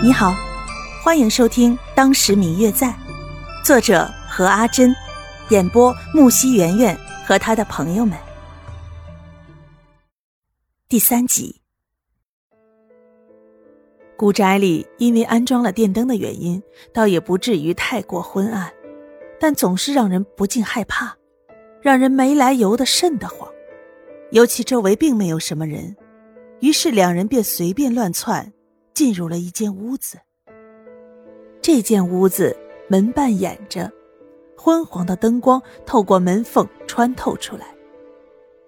你好，欢迎收听《当时明月在》，作者何阿珍，演播木西圆圆和他的朋友们。第三集，古宅里因为安装了电灯的原因，倒也不至于太过昏暗，但总是让人不禁害怕，让人没来由的瘆得慌。尤其周围并没有什么人，于是两人便随便乱窜。进入了一间屋子。这间屋子门半掩着，昏黄的灯光透过门缝穿透出来，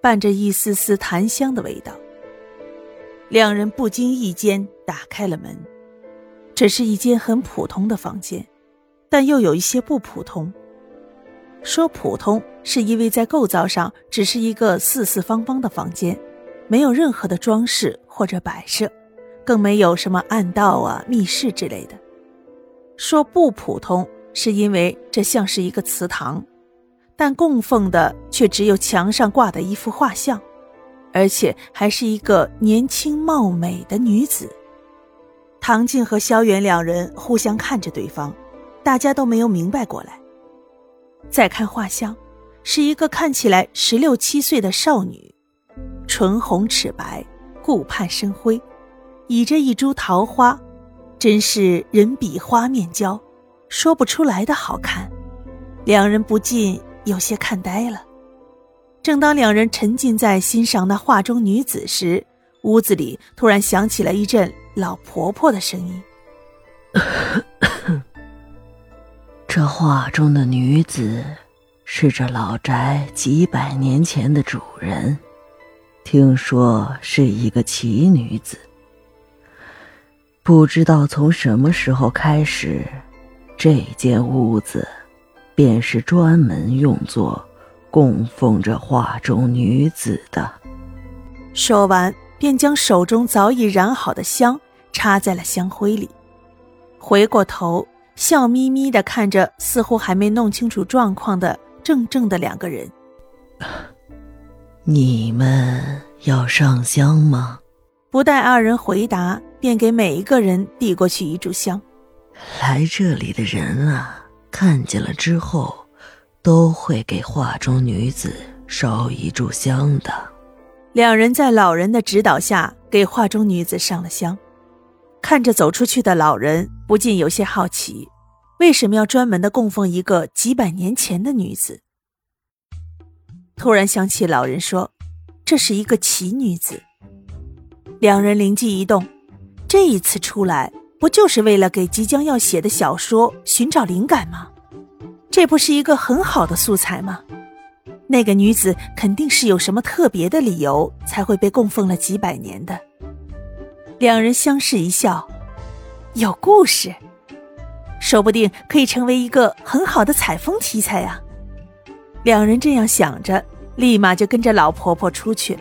伴着一丝丝檀香的味道。两人不经意间打开了门，这是一间很普通的房间，但又有一些不普通。说普通，是因为在构造上只是一个四四方方的房间，没有任何的装饰或者摆设。更没有什么暗道啊、密室之类的。说不普通，是因为这像是一个祠堂，但供奉的却只有墙上挂的一幅画像，而且还是一个年轻貌美的女子。唐静和萧远两人互相看着对方，大家都没有明白过来。再看画像，是一个看起来十六七岁的少女，唇红齿白，顾盼生辉。倚着一株桃花，真是人比花面娇，说不出来的好看。两人不禁有些看呆了。正当两人沉浸在欣赏那画中女子时，屋子里突然响起了一阵老婆婆的声音：“这画中的女子是这老宅几百年前的主人，听说是一个奇女子。”不知道从什么时候开始，这间屋子便是专门用作供奉着画中女子的。说完，便将手中早已燃好的香插在了香灰里，回过头，笑眯眯的看着似乎还没弄清楚状况的怔怔的两个人：“你们要上香吗？”不待二人回答。便给每一个人递过去一炷香。来这里的人啊，看见了之后，都会给画中女子烧一炷香的。两人在老人的指导下给画中女子上了香，看着走出去的老人，不禁有些好奇，为什么要专门的供奉一个几百年前的女子？突然想起老人说，这是一个奇女子。两人灵机一动。这一次出来，不就是为了给即将要写的小说寻找灵感吗？这不是一个很好的素材吗？那个女子肯定是有什么特别的理由才会被供奉了几百年的。两人相视一笑，有故事，说不定可以成为一个很好的采风题材啊！两人这样想着，立马就跟着老婆婆出去了。